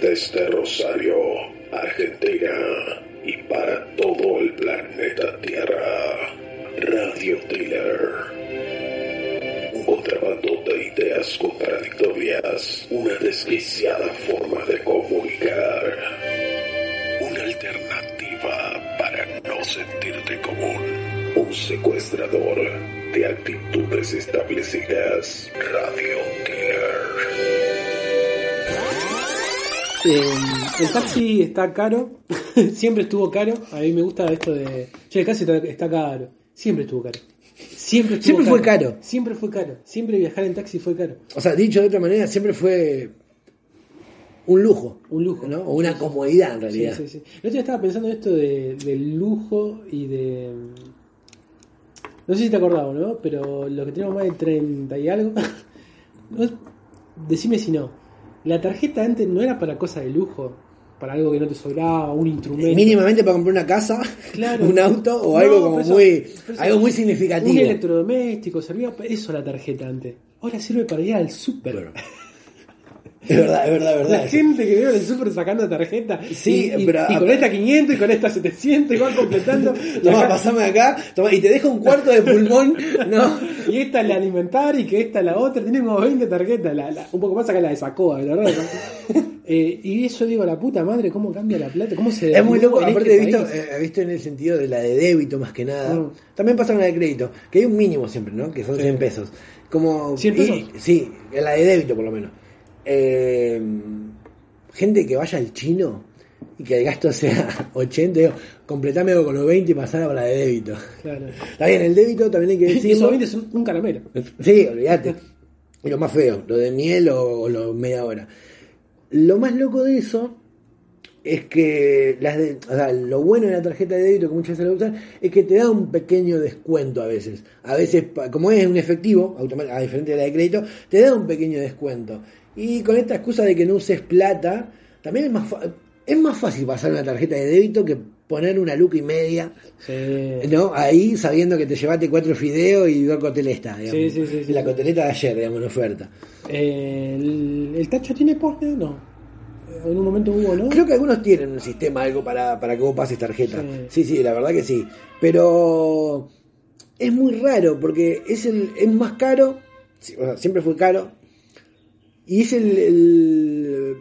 Desde Rosario, Argentina y para todo el planeta Tierra, Radio Thriller. Un contrabando de ideas contradictorias, una desquiciada forma de comunicar, una alternativa para no sentirte común, un secuestrador de actitudes establecidas. Radio Thriller. Eh, el taxi está caro, siempre estuvo caro. A mí me gusta esto de. Che, el taxi está, está caro. Siempre estuvo caro. Siempre, estuvo Siempre fue caro. Siempre fue caro. Siempre viajar en taxi fue caro. O sea, dicho de otra manera, siempre fue un lujo. Un lujo. ¿no? O una comodidad en Sí, realidad. sí, sí. El otro día estaba pensando en esto de, del lujo y de. No sé si te acordabas, ¿no? Pero los que tenemos más de 30 y algo. decime si no. La tarjeta antes no era para cosas de lujo. Para algo que no te sobraba, un instrumento. Mínimamente para comprar una casa, Claro. un auto o No, algo como eso- muy algo muy Un significativo. electrodoméstico, servía para eso la tarjeta antes. Ahora sirve para ir al súper. Es verdad, es verdad, es verdad. La gente que veo en el súper sacando tarjeta. Sí, y, y- pero- y con esta 500 y con esta 700 y van completando. Y Toma, pasame acá, toma, y te deja un cuarto de pulmón, ¿no? Y esta es la alimentar y que esta es la otra. Tiene como 20 tarjetas. La, la- un poco más acá la de Sacoa, la verdad. Eh, y eso digo, la puta madre, cómo cambia la plata, cómo se Es muy loco, aparte este he visto, país. eh, visto en el sentido de la de débito más que nada. Mm. También pasa con la de crédito, que hay un mínimo siempre, ¿no? Que son Sí. 100 pesos. Como, ¿100 y- pesos? sí, en la de débito por lo menos. Eh, gente que vaya al chino y que el gasto sea 80, digo, completame con los 20 y pasar a la de débito. Claro. Está bien, el débito también hay que decir. esos 20 son un caramelo. Sí, olvídate. Y lo más feo, lo de miel o, o lo media hora. Lo más loco de eso es que las de, o sea, lo bueno de la tarjeta de débito que muchas veces la usan es que te da un pequeño descuento a veces. A veces, como es un efectivo, a diferente de la de crédito, te da un pequeño descuento. Y con esta excusa de que no uses plata, también es más, es más fácil pasar una tarjeta de débito que poner una luca y media Sí. ¿no? Ahí sabiendo que te llevaste cuatro fideos y dos coteletas, digamos. Sí, sí, sí, sí. La coteleta de ayer, digamos, en oferta. Eh, el, ¿El tacho tiene poste? No. Eh, En un momento hubo, ¿no? Creo que algunos tienen un sistema, algo para, para que vos pases tarjeta. Sí. Sí. la verdad que sí. Pero es muy raro porque es el es más caro, o sea, siempre fue caro, y es el, el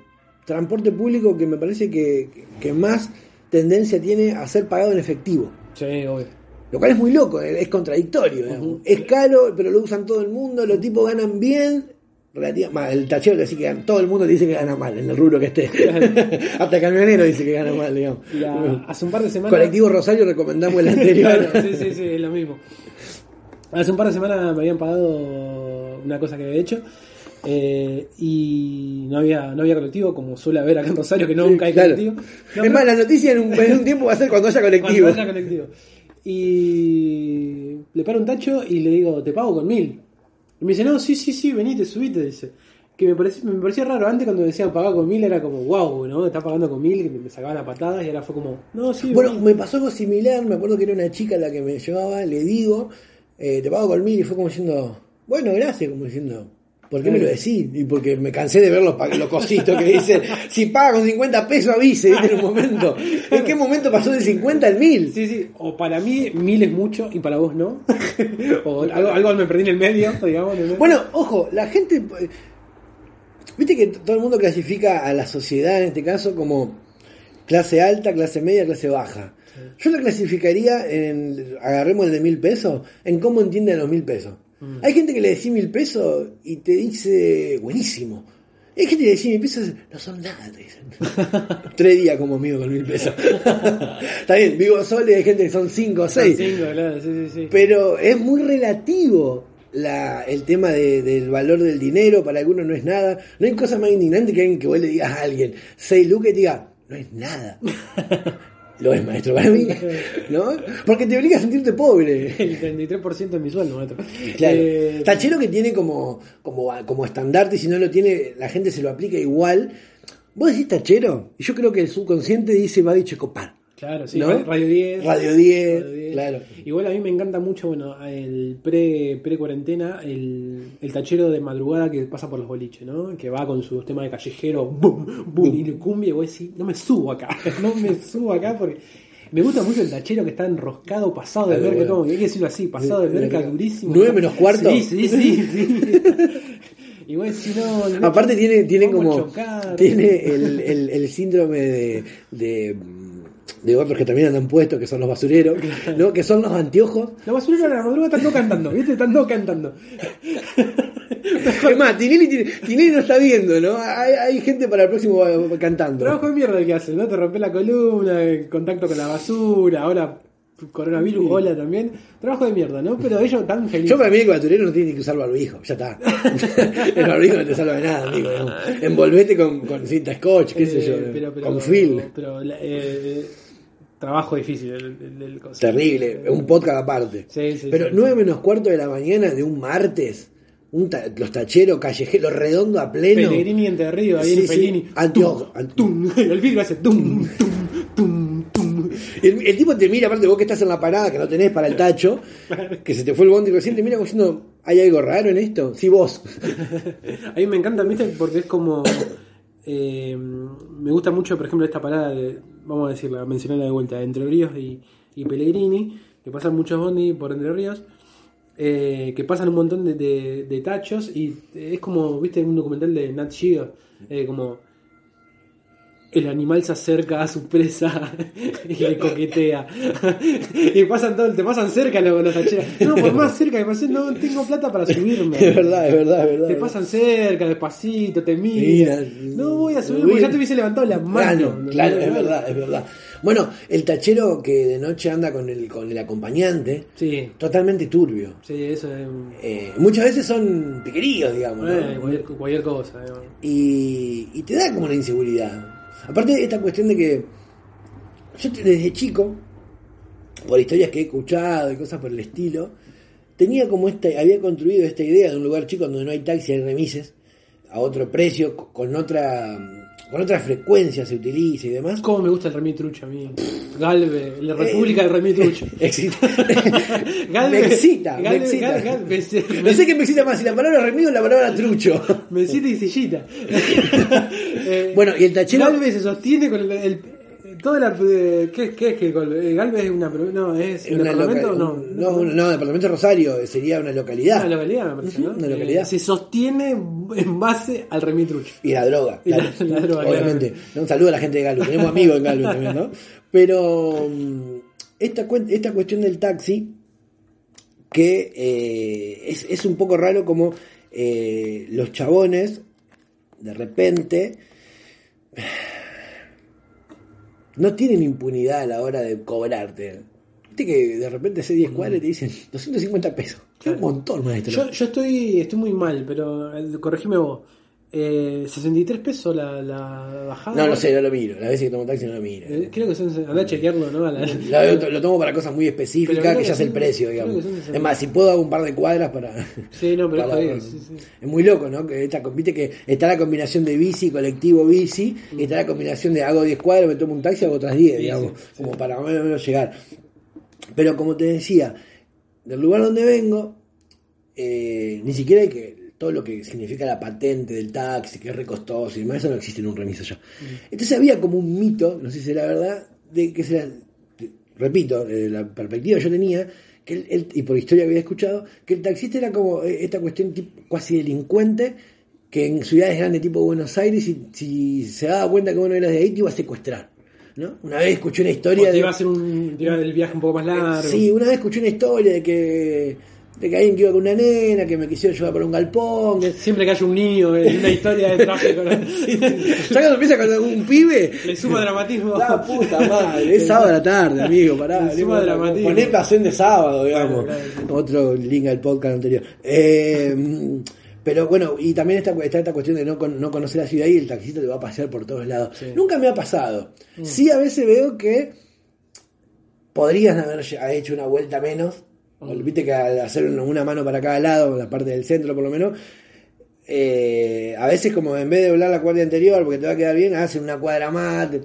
transporte público que me parece que, que más tendencia tiene a ser pagado en efectivo. Sí, obvio. Lo cual es muy loco, es contradictorio. Es caro, pero lo usan todo el mundo, los tipos ganan bien. relativa- el tachero te dice que gana- todo el mundo dice que gana mal en el rubro que esté. Hasta el camionero dice que gana mal, digamos. La- hace un par de semanas. Colectivo Rosario recomendamos el anterior. Claro, sí, sí, sí, es lo mismo. Hace un par de semanas me habían pagado una cosa que había hecho. Eh, y no había no había colectivo como suele haber acá en Rosario que nunca hay Claro. colectivo No, es más, la noticia en un, en un tiempo va a ser cuando haya colectivo. Cuando haya colectivo. Y le paro un tacho y le digo, te pago con mil. Y me dice, no, sí, sí, sí, venite, subite, dice. Que me parecía, me parecía raro, antes cuando decían pagar con mil era como, wow, ¿no? Está pagando con mil, que me sacaban a patadas y ahora fue como, no, sí, Bueno, vení". me pasó algo similar, me acuerdo que era una chica la que me llevaba, le digo, eh, te pago con mil y fue como diciendo, bueno, gracias, como diciendo, ¿por qué me lo decís? Y porque me cansé de ver los, los cositos que dicen, si paga con 50 pesos avise, en un momento. ¿En qué momento pasó de 50 al 1000? Sí, sí, o para mí mil es mucho y para vos no. o algo, algo me perdí en el medio, digamos. ¿no? Bueno, ojo, la gente. Viste que todo el mundo clasifica a la sociedad en este caso como clase alta, clase media, clase baja. Yo la clasificaría en. Agarremos el de mil pesos, en cómo entienden los mil pesos. Hay gente que le decís mil pesos y te dice buenísimo. Hay gente que le decís mil pesos, no son nada, te dicen. Tres días como amigo con mil pesos. Está bien, vivo solo y hay gente que son cinco o Son seis. cinco, claro, sí, sí, sí. Pero es muy relativo. la, el tema de- del valor del dinero, para algunos no es nada. No hay cosa más indignante que alguien que vos le digas a alguien, 6 lucas y te diga, no es nada. Lo es, maestro, para mí. ¿No? Porque te obliga a sentirte pobre. El 33% de mi sueldo, maestro. Claro. Eh, Tachero que tiene como, como, como estandarte, y si no lo tiene, la gente se lo aplica igual. Vos decís tachero, y yo creo que el subconsciente dice va dicho copar. Claro, sí, ¿No? Radio 10. Radio 10, Radio 10. claro. Igual a mí me encanta mucho, bueno, el pre, pre-cuarentena, el, el tachero de madrugada que pasa por los boliches, ¿no? Que va con su tema de callejero, boom, boom, y le cumbia, y vos decís, no me subo acá, no me subo acá porque... Me gusta mucho el tachero que está enroscado, pasado de merca, bueno. hay que decirlo así, pasado de merca durísimo. ¿Nueve menos cuarto? Sí, sí, sí. sí. y vos decís, no, no Aparte tiene, tiene a como chocar. tiene el, el, el síndrome de, de, de otros que también andan puestos, que son los basureros, ¿no? que son los anteojos. La basurera de la madrugada están todos cantando, ¿viste? Están todos cantando. Es más, Tinelli, Tinelli no está viendo, ¿no? Hay, hay gente para el próximo eh, cantando. Trabajo de mierda el que hacen, ¿no? Te rompe la columna, el contacto con la basura, ahora coronavirus, hola también. Trabajo de mierda, ¿no? Pero ellos están felices. Yo para mí el basurero no tiene que usar barbijo, ya está. el barbijo no te salva de nada, amigo. ¿no? Envolvete con, con cinta scotch, qué sé yo, Eh, pero- pero- con film. Pero, eh, trabajo difícil el, el- el. Terrible, un podcast aparte. Sí, sí, Pero sí. 9 menos cuarto de la mañana de un martes, un ta- los tacheros callejeros, redondo a pleno. Pellegrini entre Río, ahí Sí, sí. Tum, ante- tum, el vidrio hace tum, tum. El, el tipo te mira, aparte vos que estás en la parada, que no tenés para el tacho, que se te fue el bondi recién, te mira como diciendo, ¿hay algo raro en esto? Sí, vos. A mí me encanta, ¿viste? Porque es como. eh, me gusta mucho, por ejemplo, esta parada de. Vamos a decirla, mencionarla de vuelta, de Entre Ríos y, y Pellegrini, que pasan muchos bondi por Entre Ríos, eh, que pasan un montón de, de- de tachos y es como, ¿viste? Un documental de Nat Geo, eh, como. El animal se acerca a su presa y le coquetea. y pasan todo, te pasan cerca los, los tacheros. No, por más cerca que pasen, no tengo plata para subirme. Es verdad, es verdad, es verdad. Te pasan cerca, despacito, te miran. Mira, no voy a subir porque ya te hubiese levantado la mano. Claro, claro, es verdad, es verdad. Bueno, el tachero que de noche anda con el, con el acompañante, Sí, totalmente turbio. sí, eso es. Eh, muchas veces son piqueríos, digamos, ¿no? eh, cualquier, cualquier cosa. eh. y, y te da como una inseguridad. Aparte, esta cuestión de que yo desde chico, por historias que he escuchado y cosas por el estilo, tenía como esta, había construido esta idea de un lugar chico donde no hay taxi, hay remises, a otro precio, co- con otra, con otra frecuencia se utiliza y demás. ¿Cómo me gusta el remitrucho a mí? Galve, la República del Remitrucho. Excita. Galve, me excita, me Galve, excita. Galve, Galve, me- No sé qué me excita más, si la palabra remido o la palabra trucho. Mesita y sillita. Eh, Bueno, y el tachero- Galvez se sostiene con el. el- eh, ¿Qué, qué es que Galvez? ¿Galvez es una. No, es Una departamento loca- no? no, departamento de Rosario sería una localidad. Una localidad, me parece, ¿no? una localidad. Eh, se sostiene en base al remitrucho. Y la droga, Y la- claro. la droga, obviamente. Un saludo a la gente de Galo, tenemos amigos en Galo también, ¿no? Pero mm, esta, esta cuestión del taxi, que eh, es, es un poco raro como eh, los chabones, de repente, no tienen impunidad a la hora de cobrarte. Viste que de repente hace 10 cuadras y te dicen 250 pesos. Es un montón, maestro. Yo, yo estoy, estoy muy mal, pero eh, corregime vos. Eh, 63 pesos la, la bajada. no, no sé, no lo miro. La vez que tomo taxi no lo miro. Eh, creo que son. Andá a chequearlo, ¿no? La- Lo, lo tomo para cosas muy específicas que que ya sé el precio, digamos. Es más, si puedo hago un par de cuadras para... Sí, no, pero es para-. Sí, sí. Es muy loco, ¿no? Que esta, viste que está la combinación de bici, colectivo bici, y está la combinación de hago 10 cuadras, me tomo un taxi, hago otras 10, Sí, digamos, como para más o menos llegar. Pero como te decía, del lugar donde vengo, eh, ni siquiera hay que todo lo que significa la patente del taxi, que es recostoso y demás, eso no existe en un remiso ya. Entonces había como un mito, no sé si era verdad, de que será, repito, eh, la perspectiva yo tenía, que el, el- y por historia había escuchado, que el taxista era como eh, esta cuestión tipo, cuasi delincuente, que en ciudades grandes tipo Buenos Aires, si, si se daba cuenta que uno era de ahí, te iba a secuestrar. ¿no? Una vez escuché una historia de... iba a ser un, te iba el viaje un poco más largo. Sí, una vez escuché una historia de que de que alguien que iba con una nena, que me quisieron llevar por un galpón. que- Siempre que haya un niño en una historia de tráfico, ¿no? ya cuando empieza con un pibe, le suma dramatismo. La puta madre, es sábado a la tarde, amigo, pará. Le suma dramatismo. Poné pasión de sábado, digamos. Claro, claro, Otro link al podcast anterior. Eh, pero bueno, y también está, está esta cuestión de no, no conocer la ciudad y el taxista te va a pasear por todos lados. Sí. Mm. Nunca me ha pasado. Sí, a veces veo que podrías haber hecho una vuelta menos. Viste que al hacer una- mano para cada lado, la parte del centro por lo menos, eh, a veces como en vez de doblar la cuadra anterior porque te va a quedar bien, hacen una cuadra más. Te,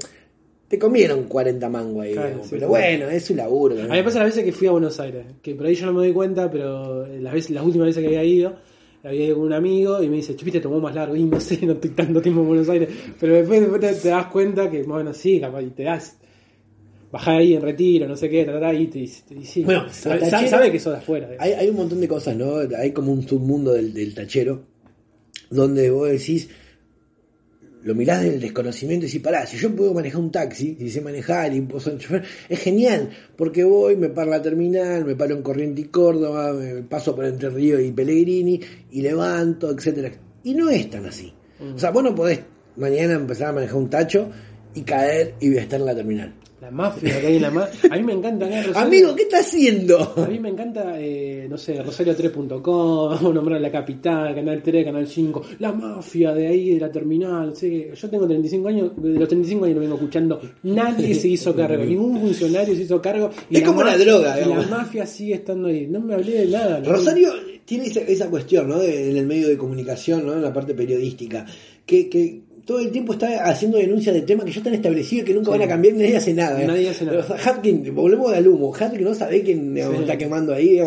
te comieron 40 mangos ahí, Claro, digamos. sí, pero bueno, es un laburo. A mí me pasa las veces que fui a Buenos Aires, que por ahí yo no me doy cuenta, pero las veces, las últimas veces que había ido, había ido con un amigo y me dice, chupiste, tomó más largo, y no sé, no estoy tanto tiempo en Buenos Aires, pero después, después te, te das cuenta que, bueno, sí, capaz, y te das, bajás ahí en retiro, no sé qué, ta, ta, ta, y, te- y sí, Bueno, sabe, sabe- que sos de afuera. Hay, hay un montón de cosas, ¿no? Hay como un submundo del, del tachero, donde vos decís, lo mirás del desconocimiento y decís, pará, si yo puedo manejar un taxi, si sé manejar y puedo ser chofer, es genial, porque voy, me paro a la terminal, me paro en Corriente y Córdoba, me paso por Entre Ríos y Pellegrini, y levanto, etcétera Y no es tan así. O sea, vos no podés mañana empezar a manejar un tacho y caer y estar en la terminal. La mafia que hay en la mafia. A mí me encanta acá Rosario. Amigo, ¿qué estás haciendo? A mí me encanta, eh, no sé, Rosario3.com, vamos a nombrar la capital, Canal 3, Canal 5, la mafia de ahí, de la terminal. sé que yo tengo 35 años, de los 35 años lo vengo escuchando, nadie se hizo cargo, ningún funcionario se hizo cargo. y Es como la droga, digamos. la mafia sigue estando ahí. No me hablé de nada. ¿no? Rosario tiene esa, esa cuestión, ¿no? De- en el medio de comunicación, ¿no? En la parte periodística, que, que todo el tiempo está haciendo denuncias de temas que ya están establecidos y que nunca Sí. van a cambiar nadie hace nada. ¿eh? Nadie hace nada. Hapkin, volvemos al humo. Hapkin no sabe quién Sí. está quemando ahí.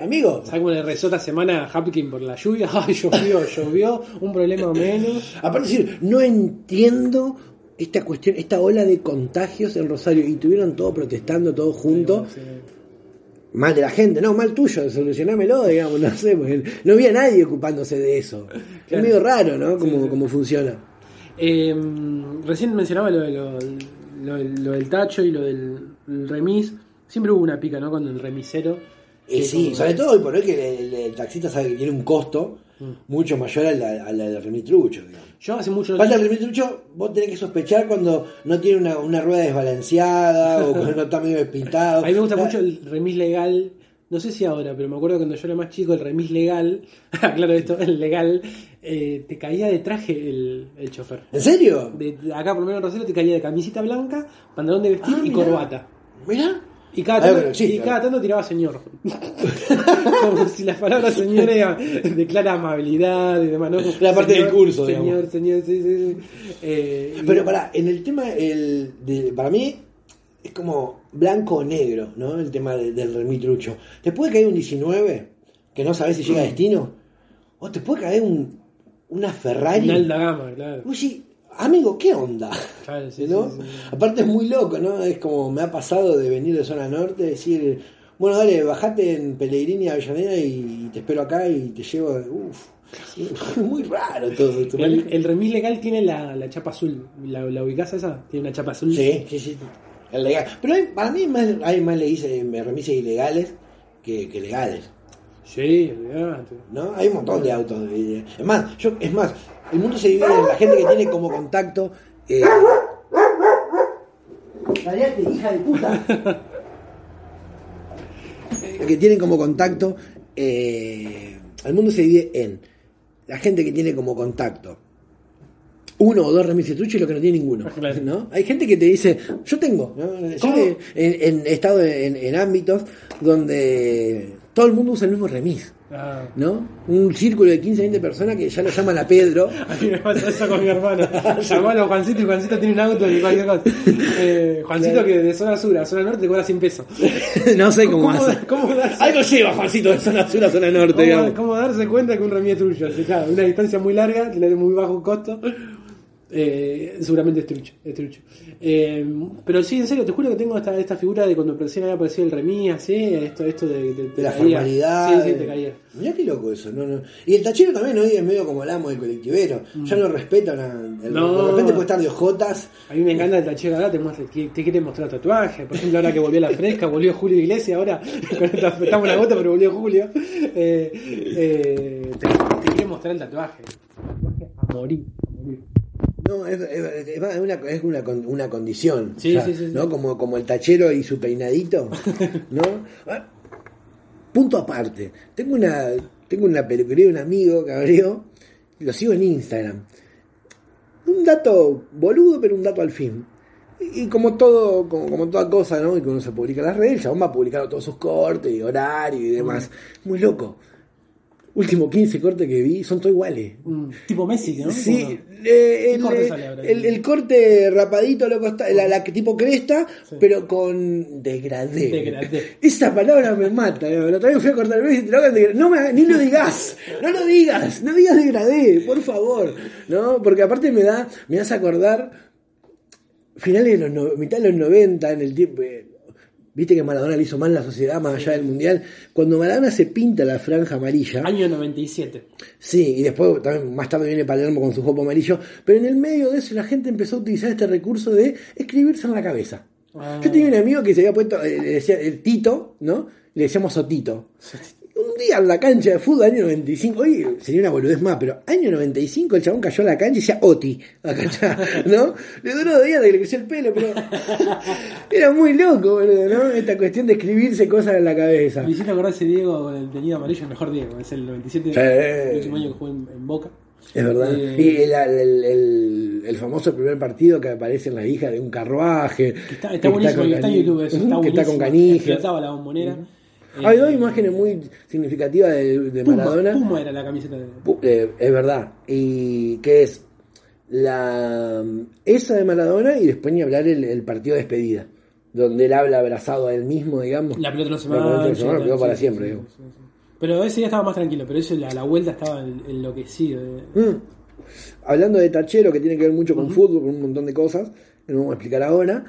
amigo, ¿Sabes cómo le rezó esta semana a Hapkin por la lluvia? Ay, llovió, llovió, un problema menos. aparte de decir, no entiendo esta cuestión, esta ola de contagios en Rosario y tuvieron todo protestando, todos juntos. Sí. Mal de la gente, no, mal tuyo, solucionámelo, digamos, no sé, porque no había nadie ocupándose de eso. Es medio raro, ¿no? Cómo, Sí, funciona. Eh, recién mencionaba lo, de lo, lo- lo del tacho y lo del el remis. Siempre hubo una pica, ¿no? Con el remisero. Sí, como- sobre todo hoy por hoy que el, el taxista sabe que tiene un costo Mm. mucho mayor al, al del remitrucho, digamos. Yo hace mucho Falta el remitrucho, vos tenés que sospechar cuando no tiene una, una rueda desbalanceada o cuando no está medio despintado. A mí me gusta mucho el remis legal. No sé si ahora, pero me acuerdo cuando yo era más chico, el remis legal, claro esto, el legal, eh, te caía de traje el, el chofer. ¿En serio? De, acá por lo menos en Rosario te caía de camisita blanca, pantalón de vestir Ah, y mirá. corbata. Mirá. Y cada, Ah, tanto, existe, y cada tanto tiraba señor. Como si la palabra señor era, declara amabilidad y demás, ¿no? La parte Señor, del curso, Señor, digamos. señor, sí, sí, sí. Eh, Pero para, en el tema, el, de- para mí es como blanco o negro, ¿no? El tema de- del remitrucho. Te puede caer un 19, que no sabes si llega a destino, o te puede caer un, una Ferrari. una alta gama, claro. Vos decís, amigo, ¿qué onda? Claro, sí, ¿No? sí, sí, sí. Aparte es muy loco, ¿no? Es como me ha pasado de venir de zona norte, decir, bueno, dale, bajate en Pellegrini Avellaneda y te espero acá y te llevo, uff, muy raro todo. esto. El, el remis legal tiene la, la chapa azul. ¿La, la ubicás esa? Tiene una chapa azul. Sí, sí, sí. El legal. Pero hay- para mí más, hay más leíse- remises ilegales que, que legales. Sí, olvidate. ¿no? Hay un montón de autos. eh, Es más, yo, es más, el mundo se divide en la gente que tiene como contacto. Eh... Callate, hija de puta. que tienen como contacto. eh, el mundo se divide en la gente que tiene como contacto uno o dos remises truchos y lo que no tiene ninguno. Claro. ¿no? Hay gente que te dice, yo tengo. ¿no? Yo en- en- he estado en, en ámbitos donde todo el mundo usa el mismo remis. Ah. ¿no? Un círculo de 15, 20 personas que ya lo llaman a Pedro. A mí me pasa eso con mi hermano. Llamalo a Juancito y Juancito tiene un auto y cualquier cosa. Eh, Juancito Claro. que de zona sur a zona norte te cobra 100 pesos. no sé cómo, ¿Cómo, hace. cómo darse, Algo lleva Juancito de zona sur a zona norte, cómo- cómo darse cuenta que un remis es tuyo? Así, claro, una distancia muy larga, muy bajo costo. Eh, seguramente es trucho, es trucho. Eh, pero sí, en serio, te juro que tengo esta, esta figura de cuando recién había aparecido el remis, así, esto, esto de, de, De la caía. formalidad. Sí, sí, te caía. Mirá qué loco eso. No, no. Y el tachero también hoy es medio como el amo del colectivero. Ya no respetan a. el- Mm. No. De repente puede estar de ojotas. A mí me encanta el tachero ahora, te, muestra, te, te quiere mostrar tatuajes. Por ejemplo, ahora que volvió la fresca, volvió Julio Iglesias, ahora estamos en la gota, pero volvió Julio. Eh, eh, te, te quiere mostrar el tatuaje. Tatuaje a morir. a morir. No, es, es- es una, es una, una condición. Sí, ya, sí, sí, sí. ¿no? Como, como el tachero y su peinadito. ¿no? Ah, Punto aparte. Tengo una, tengo una peluquería de un amigo que abrió. Lo sigo en Instagram. Un dato boludo, pero un dato al fin. Y, y como todo, como, como toda cosa, ¿no? Y que uno se publica en las redes, el chabón va publicando todos sus cortes y horario y demás. Muy loco. Último 15 cortes que vi son todos iguales. Mm, tipo Messi, ¿no? Sí, Como- eh, el, corte eh, sale ahora? el- el corte rapadito, loco, está, la, la tipo cresta, pero con degradé. Degradé. Esa palabra me mata. eh, otra vez fui a cortar el y te lo. No me, ni lo digas, no lo digas, no digas degradé, por favor. ¿No? Porque aparte me da, me hace acordar finales de los no- mitad de los 90 en el tiempo. eh, Viste que Maradona le hizo mal a la sociedad más allá del mundial. Cuando Maradona se pinta la franja amarilla. Año 97. Sí, y después también más tarde viene Palermo con su jopo amarillo, pero en el medio de eso la gente empezó a utilizar este recurso de escribirse en la cabeza. Ah. Yo tenía un amigo que se había puesto, eh, le decía el Tito, ¿no? Le decíamos Sotito. Un día en la cancha de fútbol, año 95, oye, sería una boludez más, pero año 95 el chabón cayó a la cancha y decía Oti, acá está, ¿no? Le duró dos días de que le creció el pelo, pero era muy loco, boludo, ¿no? Esta cuestión de escribirse cosas en la cabeza. Me hiciste acordar ese Diego con el teñido amarillo, el mejor Diego. Es el 97, Sí. el último año que jugó en, en Boca. Es verdad. Eh, y el, el- el- el famoso primer partido que aparece en la hija de un carruaje. que está, que está buenísimo, con que está en YouTube. Eso, está, que está con buenísimo. Canigia. Explotaba la bombonera. Hay Eh, dos imágenes muy significativas de, de Puma, Maradona. Puma era la camiseta de. Eh, es verdad. Y que es la esa de Maradona y después ni hablar el, el partido de despedida. Donde él habla abrazado a él mismo, digamos. La pelota no se sí, para siempre. digo. Pero ese día estaba más tranquilo, pero eso la, la vuelta estaba en- enloquecido. eh. Mm. Hablando de tachero, que tiene que ver mucho con fútbol, con un montón de cosas, que no vamos a explicar ahora.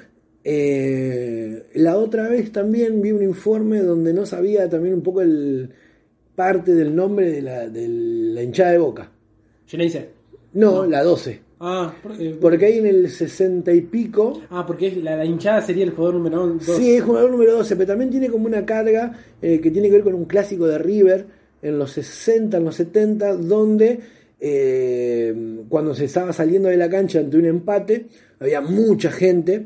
Eh, la otra vez también vi un informe donde no sabía también un poco el parte del nombre de la, de la hinchada de boca. Geneise. No, la 12. Ah, por- eh, Porque ahí en el 60 y pico ah, porque la, la hinchada sería el jugador número 2. Sí, es jugador número 12, pero también tiene como una carga eh, que tiene que ver con un clásico de River en los 60, en los 70, donde eh, cuando se estaba saliendo de la cancha ante un empate, había mucha gente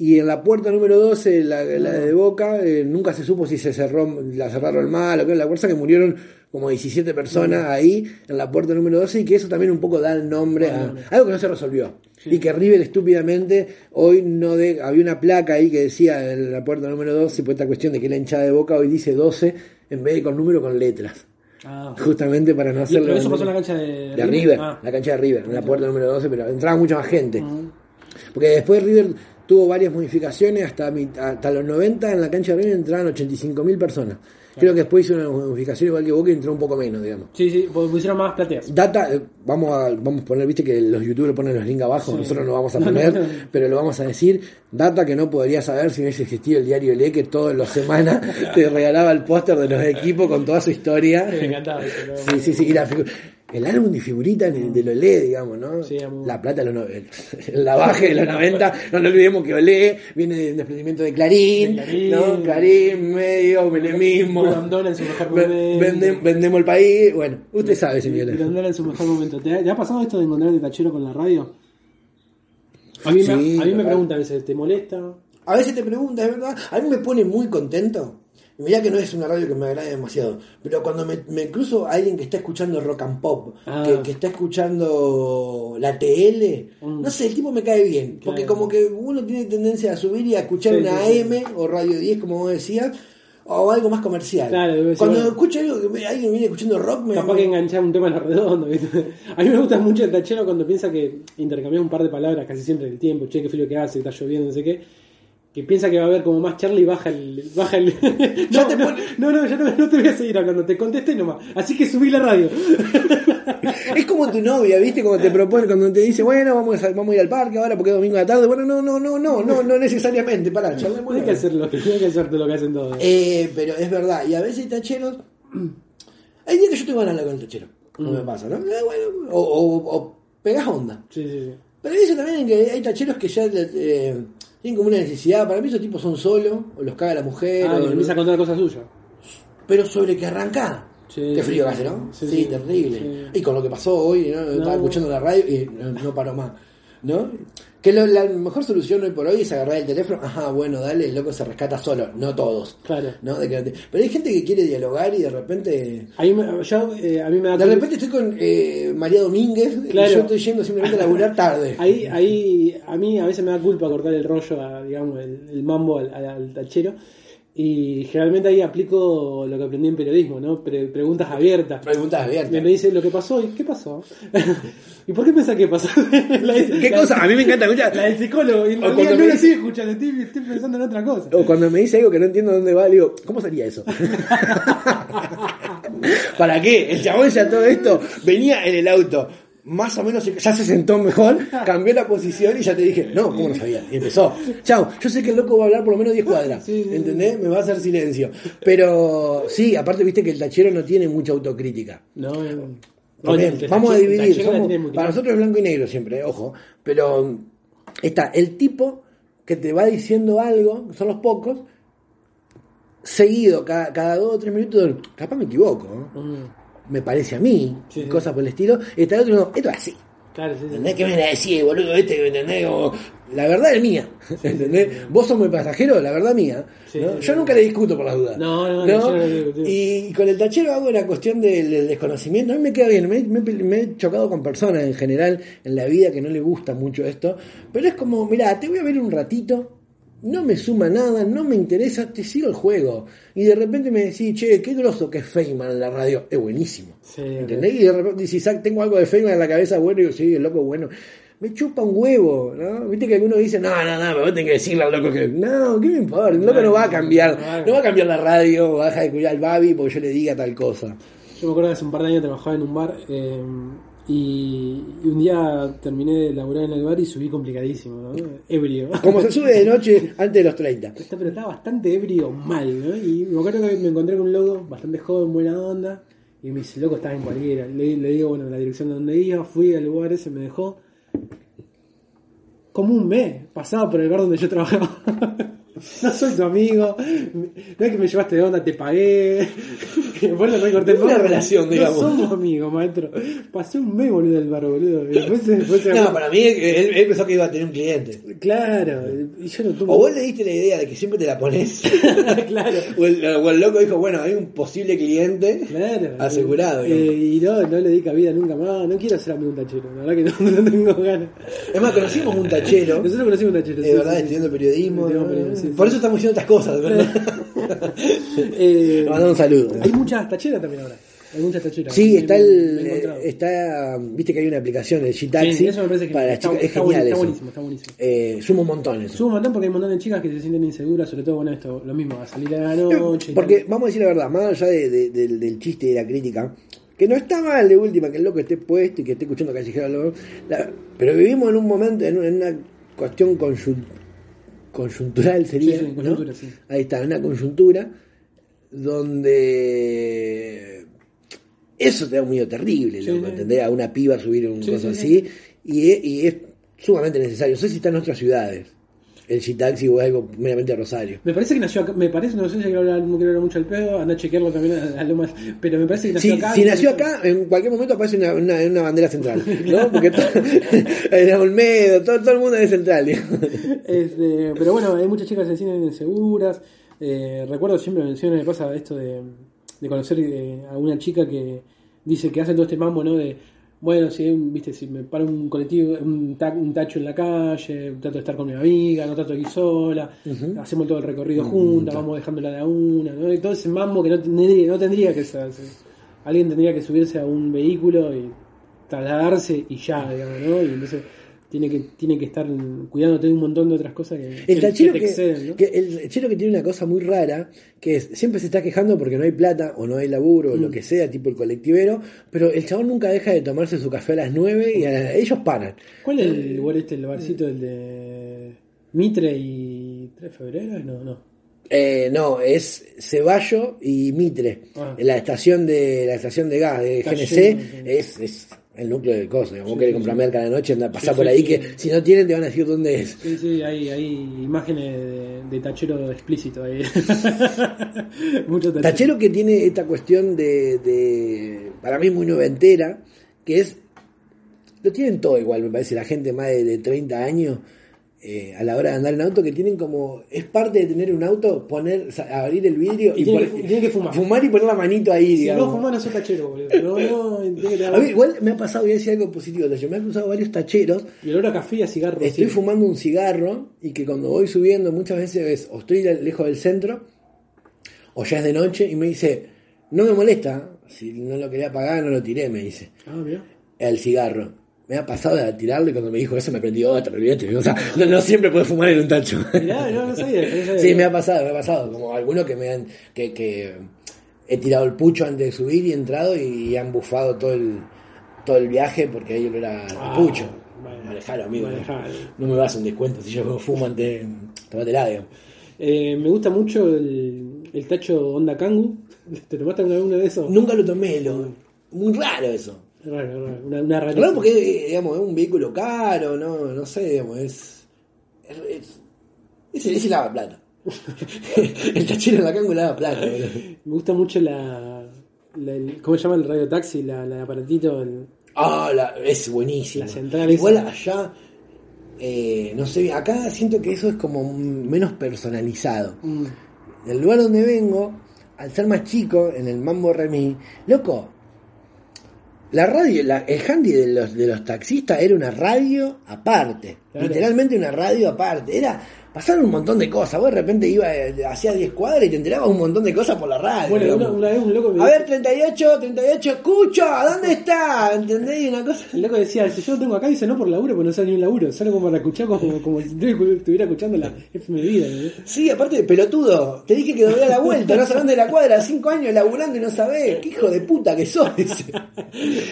y en la puerta número 12, la, la de Boca, eh, nunca se supo si se cerró, la cerraron mal o qué, la fuerza que murieron como 17 personas ahí en la puerta número 12 y que eso también un poco da el nombre a algo que no se resolvió. Y que River estúpidamente hoy no de, había una placa ahí que decía en la puerta número 12 por esta cuestión de que la hinchada de Boca hoy dice 12 en vez de con número con letras. Ah, Justamente para no hacerlo. pero eso pasó en la cancha de, de River, Ah. la cancha de River, en la puerta número 12, pero entraba mucha más gente. Porque después River tuvo varias modificaciones, hasta, hasta los 90 en la cancha de River entraban 85.000 personas. Creo que después hizo una modificación igual que Boca y entró un poco menos, digamos. Sí, sí, porque pusieron más plateas. Data, vamos a, vamos a poner, viste que los youtubers ponen los links abajo, Sí. nosotros no vamos a poner, pero lo vamos a decir. Data que no podría saber si hubiese existido el diario Le, que todas las semanas te regalaba el póster de los equipos con toda su historia. Me encantaba ¿no? Sí, sí, sí. Y la el álbum de figuritas de, de Olé, digamos, ¿no? Sí, amor. la plata de los no- el lavaje de los 90. No nos olvidemos que Olé viene del desprendimiento de Clarín, De Clarín. ¿no? Clarín, medio, menemismo. Grandona en su mejor Ve- momento. vende- vendemos el país. Bueno, usted sabe, señora. Grandona en su mejor momento. ¿Te ha, te ha pasado esto de encontrar el tachero con la radio? A mí, Sí, me, a mí me preguntan a veces, ¿te molesta? A veces te preguntas, es verdad. A mí me pone muy contento. Mirá que no es una radio que me agrade demasiado. Pero cuando me, me cruzo a alguien que está escuchando rock and pop, Ah. que, que está escuchando la TL, Mm. no sé, el tipo me cae bien. Porque Claro. como que uno tiene tendencia a subir y a escuchar Sí, una sí. AM o Radio 10, como vos decías, o algo más comercial. Claro, cuando bueno. escucho algo que alguien viene escuchando rock, me. Capaz me- que enganchar un tema en. ¿viste? A mí me gusta mucho el tachero cuando piensa que intercambiamos un par de palabras casi siempre en el tiempo. Che, qué frío que hace, está lloviendo, no sé qué. Que piensa que va a haber como más charla y baja el. Baja el no, te no, no, no, ya no, no te voy a seguir hablando, te contesté nomás. Así que subí la radio. Es como tu novia, ¿viste? Cuando te propone, cuando te dice, bueno, vamos a, vamos a ir al parque ahora porque es domingo a la tarde. Bueno, no, no, no, no, no, no necesariamente. Pará, charlemos. Tienes que hacer lo que tienes que hacer lo que hacen todos. Eh, pero es verdad, y a veces hay tacheros. Hay días que yo tengo ganas de hablar con el tachero. No Mm. me pasa, ¿no? Eh, bueno, o, o, o pegás onda. Sí, sí, sí. Pero hay veces también que hay tacheros que ya eh, tienen como una necesidad. Para mí esos tipos son solos, o los caga la mujer, Ah, o- empieza a contar cosas suyas. pero sobre que arranca. Sí, Qué frío que hace, ¿no? sí, terrible. sí. Y con lo que pasó hoy, ¿no? Estaba escuchando la radio y no, no paró más. ¿No? Que lo- la mejor solución hoy por hoy es agarrar el teléfono. Ajá, bueno, dale, el loco se rescata solo. No todos. Claro. ¿no? De que- pero hay gente que quiere dialogar y de repente. Ahí me, yo, eh, a mí me da De repente estoy con eh, María Domínguez Claro. y yo estoy yendo simplemente a laburar tarde. Ahí, ahí, a mí a veces me da culpa cortar el rollo, a, digamos, el, el mambo al, al- al tachero. Y generalmente ahí aplico lo que aprendí en periodismo, ¿no? Pre- preguntas abiertas. Preguntas abiertas. Me, me dice lo que pasó y qué pasó. ¿Y por qué pensás que pasó? La- ¿Qué la- cosa? A mí me encanta escuchar. La del psicólogo. Y no lo dice- escuchando, estoy, estoy pensando en otra cosa. O cuando me dice algo que no entiendo dónde va, le digo, ¿cómo sería eso? ¿Para qué? El chabón ya todo esto venía en el auto, más o menos ya se sentó mejor, cambió la posición y ya te dije, no, ¿cómo no sabía? Y empezó. Chao, yo sé que el loco va a hablar por lo menos 10 cuadras, Sí, sí, ¿entendés? Me va a hacer silencio. Pero sí, aparte viste que el tachero no tiene mucha autocrítica. No, no, vamos a dividir. somos- para nosotros es blanco y negro siempre, eh, ojo. Pero está el tipo que te va diciendo algo, son los pocos, seguido cada, cada dos o tres minutos, capaz me equivoco, ¿no? Mm, me parece a mí, Sí, cosas por el estilo. Y está el otro, no, esto es así. Claro, sí, sí. ¿Entendés? ¿Qué me decir, boludo? Este, ¿me entendés? Como, la verdad es mía. ¿Entendés? Vos sos muy pasajero, la verdad mía. Yo nunca le discuto por las dudas. No, no, no. Y con el tachero hago una cuestión del, del desconocimiento. A mí me queda bien. Me, me- me he chocado con personas en general en la vida que no le gusta mucho esto. Pero es como, mira, te voy a ver un ratito. No me suma nada, no me interesa, te sigo el juego. Y de repente me decís, che, qué groso que es Feynman en la radio. Es buenísimo. Sí, ¿Entendés? Y de repente decís, "Ah, tengo algo de Feynman en la cabeza, bueno, yo, sí, el loco bueno. Me chupa un huevo, ¿no? Viste que algunos dicen, no, no, no, me vos tenés que decirle al loco que. No, ¿qué me importa? El loco no va a cambiar. No va a cambiar la radio, va a dejar de cuidar al Babi porque yo le diga tal cosa. Yo me acuerdo que hace un par de años trabajaba en un bar eh, y, y un día terminé de laburar en el bar y subí complicadísimo, ¿no? Ebrio. Como se sube de noche antes de los 30. Está- pero estaba bastante ebrio mal, ¿no? Y me acuerdo que me encontré con un loco bastante joven, buena onda, y me dice, loco, estaba en cualquiera. Le, le digo, bueno, la dirección de donde iba, fui al lugar ese, me dejó. Como un mes pasaba por el bar donde yo trabajaba. No soy tu amigo, no es que me llevaste de onda, te pagué. Bueno, no corté el Una relación, digamos. No somos amigos, maestro. Pasé un mes, boludo, del bar, boludo. Y después, después se- No, para mí él, él pensó que iba a tener un cliente. Claro, y yo no tuve. O vos le diste la idea de que siempre te la pones. claro. o, el, o el loco dijo, bueno, hay un posible cliente. Claro. Asegurado, Eh, y no, no le di cabida nunca más. No quiero ser amigo de un tachero. La verdad que no, no tengo ganas. Es más, conocimos un tachero. Nosotros conocimos un tachero. De sí, verdad, sí, sí. estudiando periodismo. Periodismo, sí, sí. Por eso estamos haciendo estas cosas, ¿verdad? Eh, un saludo. hay muchas tacheras también ahora. Hay muchas tacheras. Sí, está me- el. me encontrado. Está, viste que hay una aplicación, el G-Taxi. Sí, eso me parece que para las está, chicas. Es está genial buen- está eso. buenísimo, está buenísimo. Eh, suma un montón eso. Subo un montón porque hay un montón de chicas que se sienten inseguras, sobre todo, bueno, esto, lo mismo, a salir a la noche. y Porque, vamos a decir la verdad, más allá de- de- del, del chiste y de la crítica, que no está mal de última que el loco esté puesto y que esté escuchando callejero pero vivimos en un momento, en una cuestión conjun- coyuntural sería, Sí, sí, ¿no? sí. Ahí está, una coyuntura donde eso te da un miedo terrible, loco. ¿entendés? A una piba subir un cosa sí, así, Y, es, y es sumamente necesario. No sé si está en otras ciudades, el G-Taxi o algo meramente Rosario. Me parece que nació acá, me parece, no sé si quiero hablar, no quiero hablar mucho al pedo, anda a chequearlo también a, a lo más, pero me parece que nació acá. si nació acá, en cualquier momento aparece una, una, una bandera central, ¿no? Porque todo, en Olmedo, todo, todo el mundo es central. Este, pero bueno, hay muchas chicas que se sienten inseguras. Eh, recuerdo siempre menciono, me pasa esto de, de conocer eh, a una chica que dice que hace todo este mambo, ¿no? De, bueno, si, viste, si me paro un colectivo, un, ta- un tacho en la calle, trato de estar con mi amiga, no trato de ir sola, hacemos todo el recorrido juntas, vamos dejándola de a una, ¿no? Y todo ese mambo que no tendría, no tendría que ser. Alguien tendría que subirse a un vehículo y trasladarse y ya, digamos, ¿no? Y entonces tiene que, tiene que estar cuidándote de un montón de otras cosas que, El tachero que te exceden, ¿no? que el tachero que tiene una cosa muy rara, que es, siempre se está quejando porque no hay plata o no hay laburo o Mm. lo que sea, tipo el colectivero, pero el chabón nunca deja de tomarse su café a las 9 y a la- ellos paran. ¿Cuál es el lugar este, el barcito, el de Mitre y 3 de febrero? No, no. Eh, no, es Ceballo y Mitre. Ah. La estación de la estación de gas de Está GNC lleno, sí. es, es el núcleo del coso. Vos Sí, querés sí, comprar merca la noche, anda, pasá por ahí que si no tienen te van a decir dónde es. Sí, sí, hay, hay imágenes de, de tachero explícito ahí. Mucho tachero. Tachero que tiene esta cuestión de, de, para mí muy noventera, que es, lo tienen todo igual, me parece, la gente más de, de 30 años, eh, a la hora de andar en auto, que tienen como, es parte de tener un auto, poner, o sea, abrir el vidrio Y y, tiene poner- que- tiene que fumar. y poner la manito ahí, Si digamos. no fumás, no sos tachero, boludo. No, no, A mí igual me ha pasado, voy a decir algo positivo, tacho, me han cruzado varios tacheros, Y olor a café y a cigarro. estoy sí. fumando un cigarro y que cuando voy subiendo muchas veces ves, o estoy lejos del centro, o ya es de noche y me dice, no me molesta, si no lo quería pagar no lo tiré, me dice, Ah, mira. el cigarro. Me ha pasado de tirarlo y cuando me dijo eso me prendió otra, olvídate, o sea, no, no siempre puedes fumar en un tacho. Mirá, no, no sabía. no sabía. Sí, me ha pasado, me ha pasado, como algunos que me han, que, que he tirado el pucho antes de subir y he entrado y han bufado todo el, todo el viaje porque ahí era el Ah, pucho. bueno. Manejalo, amigo. Manejalo. No me vas a un descuento si yo fumo antes, tomatela, digamos. Eh, me gusta mucho el, el tacho Honda Kangu. ¿Te tomaste alguna de esos? Nunca lo tomé, lo, muy raro eso. Raro, raro. Una, una Raro porque digamos, es un vehículo caro, no, no sé, digamos, es. Es, es, es, es el el tachero en la cango lava plata. Me gusta mucho la, la- el- ¿Cómo se llama el radio taxi? La, la aparatito. el- Ah, la- es buenísimo. La central Igual esa. allá, eh, no sé, acá siento que eso es como menos personalizado. mm, Del lugar donde vengo, al ser más chico, en el Mambo Remy, loco, la radio, la- el handy de los, de los taxistas era una radio aparte. Claro. Literalmente una radio aparte. Era, pasaron un montón de cosas. Vos de repente ibas, eh, hacías 10 cuadras y te enterabas un montón de cosas por la radio. Bueno, una, una vez un loco me A dijo- ver, 38, 38, escucho, ¿dónde está? ¿Entendés? Una cosa. El loco decía, si yo lo tengo acá, dice no por laburo, porque no sale ni un laburo, solo como para escuchar como, como si estuviera escuchando la FM Vida. ¿no? Sí, aparte de pelotudo, te dije que doblé la vuelta, no sabés es la cuadra, cinco años laburando y no sabés, qué hijo de puta que sos. dice.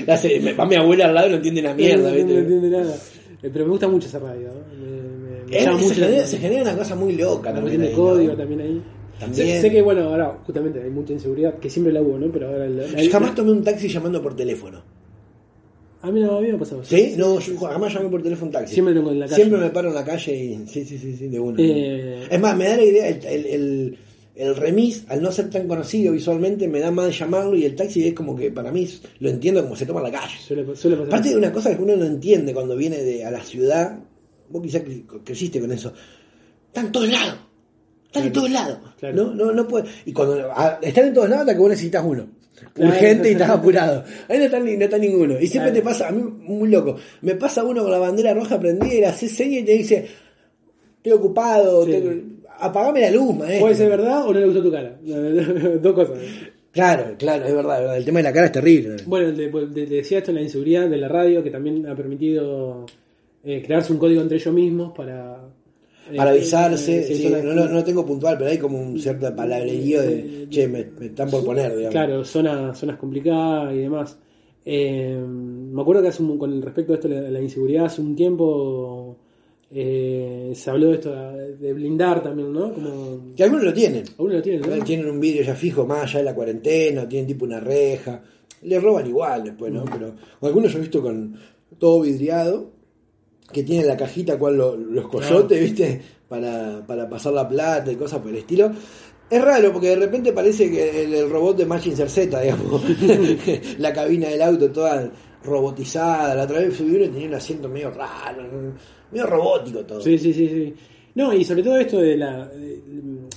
La Va mi abuela al lado y no entiende una mierda, no, ¿viste? no entiende nada. Eh, Pero me gusta mucho esa radio. ¿no? Me, se, mucho la genera, se genera una cosa muy loca también. ahí, código ¿no? también ahí. También. Sé, sé que, bueno, ahora justamente hay mucha inseguridad, que siempre la hubo, ¿no? Pero ahora... La, la- Yo jamás tomé un taxi llamando por teléfono. A mí no, a mí me pasado. ¿Sí? No, yo jamás llamé por teléfono un taxi. Siempre lo en la calle. Siempre me paro en la calle y. Sí, sí, sí, sí de una. Eh, Es más, me da la idea, el, el, el- el remis, al no ser tan conocido visualmente, me da más de llamarlo y el taxi es como que para mí lo entiendo como se toma en la calle. Suele, suele pasar. Aparte de una cosa que uno no entiende cuando viene de, a la ciudad, vos quizás cre- creciste con eso, están en todos lados, están en todos lados, Claro. no, no, no puede, y cuando a- están en todos lados hasta que vos necesitas uno, Claro. urgente y estás apurado, ahí no está, no está ninguno, y siempre te pasa, a mí muy loco, me pasa uno con la bandera roja prendida y le hace seña y te dice, estoy ocupado, Sí. te- apagame la luz, maestro. Puede ser verdad o no le gustó tu cara. Dos cosas. Claro, claro, es verdad, es verdad, el tema de la cara es terrible. Bueno, de- te decía esto, la inseguridad de la radio, que también ha permitido eh, crearse un código entre ellos mismos para... eh, para avisarse, eh, sí, no, no, no tengo puntual, pero hay como un cierto palabrerío de, che, me, me están por poner, digamos. Claro, zonas, zonas complicadas y demás. Me acuerdo que hace un- con respecto a esto de la, la inseguridad, hace un tiempo eh, se habló de esto de, blindar también, ¿no? Como... Que algunos lo tienen. Algunos lo tienen, ¿no? Tienen un vidrio ya fijo, más allá de la cuarentena, tienen tipo una reja. Le roban igual después, Mm. ¿no? Pero o algunos yo he visto con todo vidriado, que tienen la cajita cual lo- los coyotes, ¿viste? Para, para pasar la plata y cosas por el estilo. Es raro porque de repente parece que el, el robot de Machinger Z, digamos, la cabina del auto toda robotizada. La otra vez subí uno y tenía un asiento medio raro, medio robótico todo. Sí, sí, sí, sí. No, y sobre todo esto de la. de-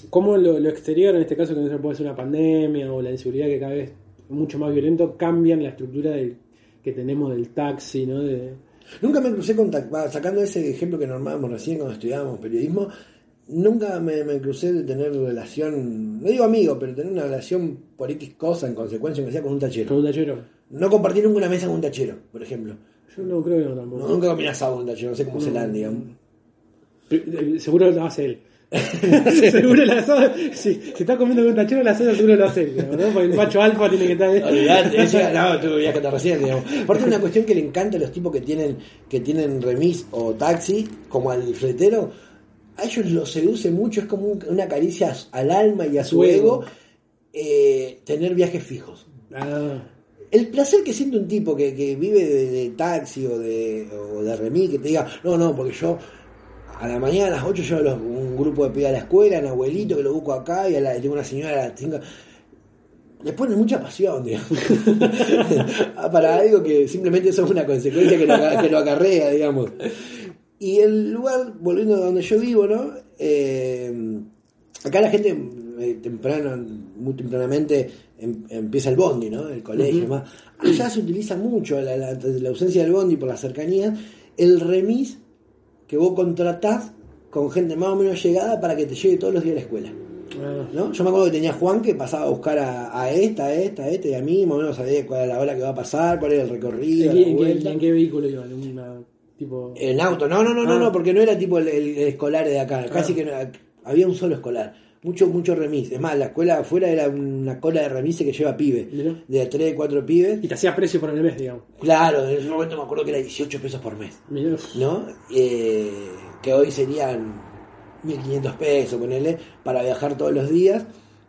cómo lo, lo exterior, en este caso, que no se puede ser una pandemia o la inseguridad que cada vez es mucho más violento, cambian la estructura del, que tenemos del taxi, ¿no? De, Nunca me crucé con sacando ese ejemplo que normábamos recién cuando estudiábamos periodismo, nunca me, me crucé de tener relación, no digo amigo, pero tener una relación por X cosa en consecuencia que sea con un tachero. con un tachero. No compartí nunca una mesa con un tachero, por ejemplo. Yo no creo que no No, tampoco. nunca comí asado con tachero, no sé cómo se la han, digamos. Eh, Seguro lo hace él. Seguro el asado, si, si está comiendo con tachero, el asado seguro lo hace ¿no? Porque el macho alfa tiene que estar. Olvidate, ese- no, tú ya que te recién, digamos. Aparte, una cuestión que le encanta a los tipos que tienen, que tienen remis o taxi, como al fletero, a ellos los seduce mucho, es como un- una caricia al alma y a su Su ego. ego eh, tener viajes fijos. Ah, El placer que siente un tipo que, que vive de, de taxi o de, o de remis, que te diga, no, no, porque yo a la mañana a las 8 llevo los- un grupo de pibes a la escuela, un abuelito que lo busco acá y a la, tengo una señora a las 5. Le ponen mucha pasión, digamos. Para algo que simplemente eso es una consecuencia que lo, aca- que lo acarrea, digamos. Y el lugar, volviendo a donde yo vivo, ¿no? Eh, acá la gente eh, temprano, muy tempranamente em- empieza el bondi, ¿no? El colegio y demás. Allá se utiliza mucho la, la- la ausencia del bondi por la cercanía, el remis que vos contratás con gente más o menos llegada para que te lleve todos los días a la escuela. ah. ¿no? Yo me acuerdo que tenía Juan que pasaba a buscar a, a esta, a esta, a esta y a mí, más o menos sabía cuál era la hora que va a pasar, cuál era el recorrido, ¿En, qué, en qué- vuelta. en qué vehículo iban? ¿En una, tipo... En auto, no, no, no, no, Ah. no, porque no era tipo el, el- el escolar de acá, casi que no, había un solo escolar, mucho, mucho remis. Es más, la escuela afuera era una cola de remises que lleva pibe, Mirá. de 3, 4 pibes. Y te hacía precio por el mes, digamos. Claro, en ese momento me acuerdo que era 18 pesos por mes. ¿no? Eh, que hoy serían 1500 pesos, ponele, para viajar todos los días.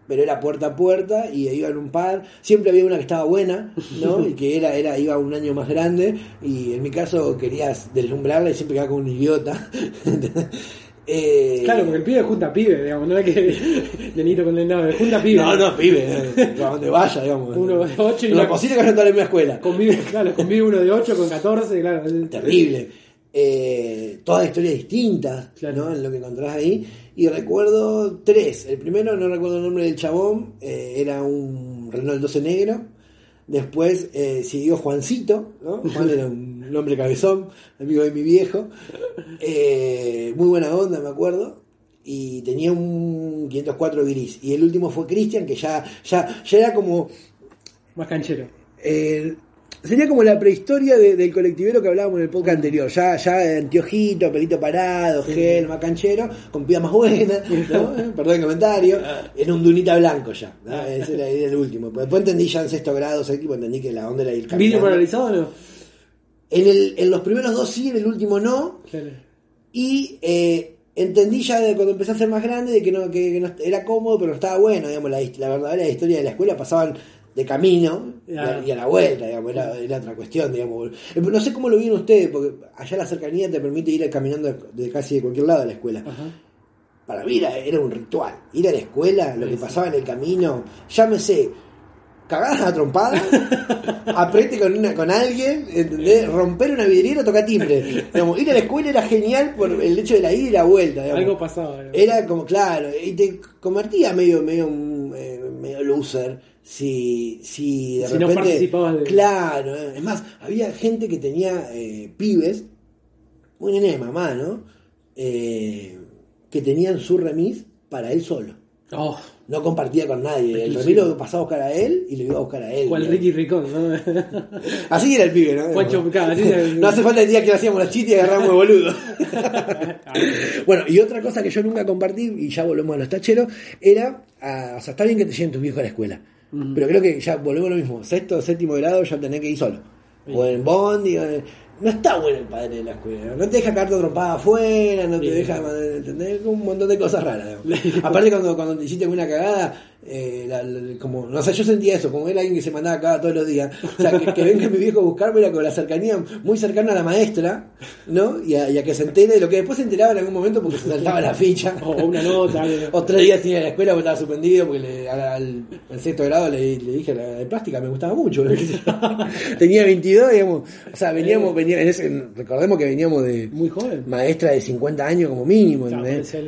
Pero era puerta a puerta y iban un par. Siempre había una que estaba buena, ¿no? Y que era, era, iba un año más grande. Y en mi caso querías deslumbrarla y siempre quedaba como un idiota. Eh, Claro, porque el pibe junta pibe, digamos, no es que Denito con el no, junta pibe. No, no, pibe, eh, a donde vaya, digamos. Uno de ocho y Lo una- posible que vayan todos a la misma escuela. Convive, claro, convive uno de 8 con 14, claro. es- terrible. Eh, todas historias distintas, Claro. ¿no? En lo que encontrás ahí. Y recuerdo tres. El primero, no recuerdo el nombre del chabón, eh, era un Renault 12 negro. Después eh, siguió Juancito, ¿no? Juan era un hombre cabezón, amigo de mi viejo. Eh, muy buena onda, me acuerdo. Y tenía un 504 gris. Y el último fue Cristian, que ya, ya, ya era como Más canchero. eh, sería como la prehistoria de- del colectivero que hablábamos en el podcast anterior. Ya, ya anteojito, pelito parado, gel, más canchero, con pida más buena, ¿no? Eh, perdón el comentario. Era un dunita blanco ya. ¿no? Ese era, el último. Después entendí ya en sexto grado, séptimo, entendí que la onda era ir ¿Vídeo caminando. polarizado o no? En, el, en los primeros dos sí, en el último no. Claro. Y eh, entendí ya de cuando empecé a ser más grande de que no, que, que no- era cómodo, pero no estaba bueno, digamos, la, la verdadera historia de la escuela pasaban de camino y a, y a la vuelta, digamos, era, era otra cuestión, digamos. Eh, No sé cómo lo vieron ustedes, porque allá la cercanía te permite ir caminando de, casi de cualquier lado de la escuela. Ajá. Para mí era, era un ritual. Ir a la escuela, lo que pasaba en el camino, llámese cagadas a trompada, aprete con una con alguien, ¿entendés? romper una vidriera, tocar timbre. Digamos, ir a la escuela era genial por el hecho de la ida y la vuelta. digamos. Algo pasaba. digamos. Era como, claro, y te convertía medio, medio, un, eh, medio loser si, si de Si no repente. participabas de- Claro, eh. es más, había gente que tenía eh, pibes, muy nene de mamá, ¿no? Eh, que tenían su remis para él solo. Oh, No compartía con nadie. El remis lo pasaba a buscar a él y lo iba a buscar a él. digamos. Ricky Ricón, ¿no? Así era el pibe, ¿no? Juancho, claro, así era- no hace falta el día que hacíamos los chistes y agarramos de boludo. bueno, y otra cosa que yo nunca compartí, y ya volvemos a los tacheros, era, o sea, está bien que te lleven tus viejos a la escuela, pero creo que ya volvemos a lo mismo, sexto, séptimo grado ya tenés que ir solo. O en bondi, o en- no está bueno el padre de la escuela, no te deja tu trompada afuera, no te deja, ¿entendés? Un montón de cosas raras. Aparte cuando, cuando te hiciste una cagada, eh, la- la- como, no sé, yo sentía eso, como era alguien que se mandaba cagada todos los días. O sea, que, que venga mi viejo a buscarme era con la cercanía muy cercana a la maestra, ¿no? Y a, y a que se entere de lo que después se enteraba en algún momento porque se saltaba la ficha. O una nota. O tres días tenía la escuela porque estaba suspendido porque le- al, sexto grado le, le dije la de plástica me gustaba mucho. tenía 22, digamos. O sea, veníamos, veníamos en ese- recordemos que veníamos de Muy joven. maestra de 50 años como mínimo,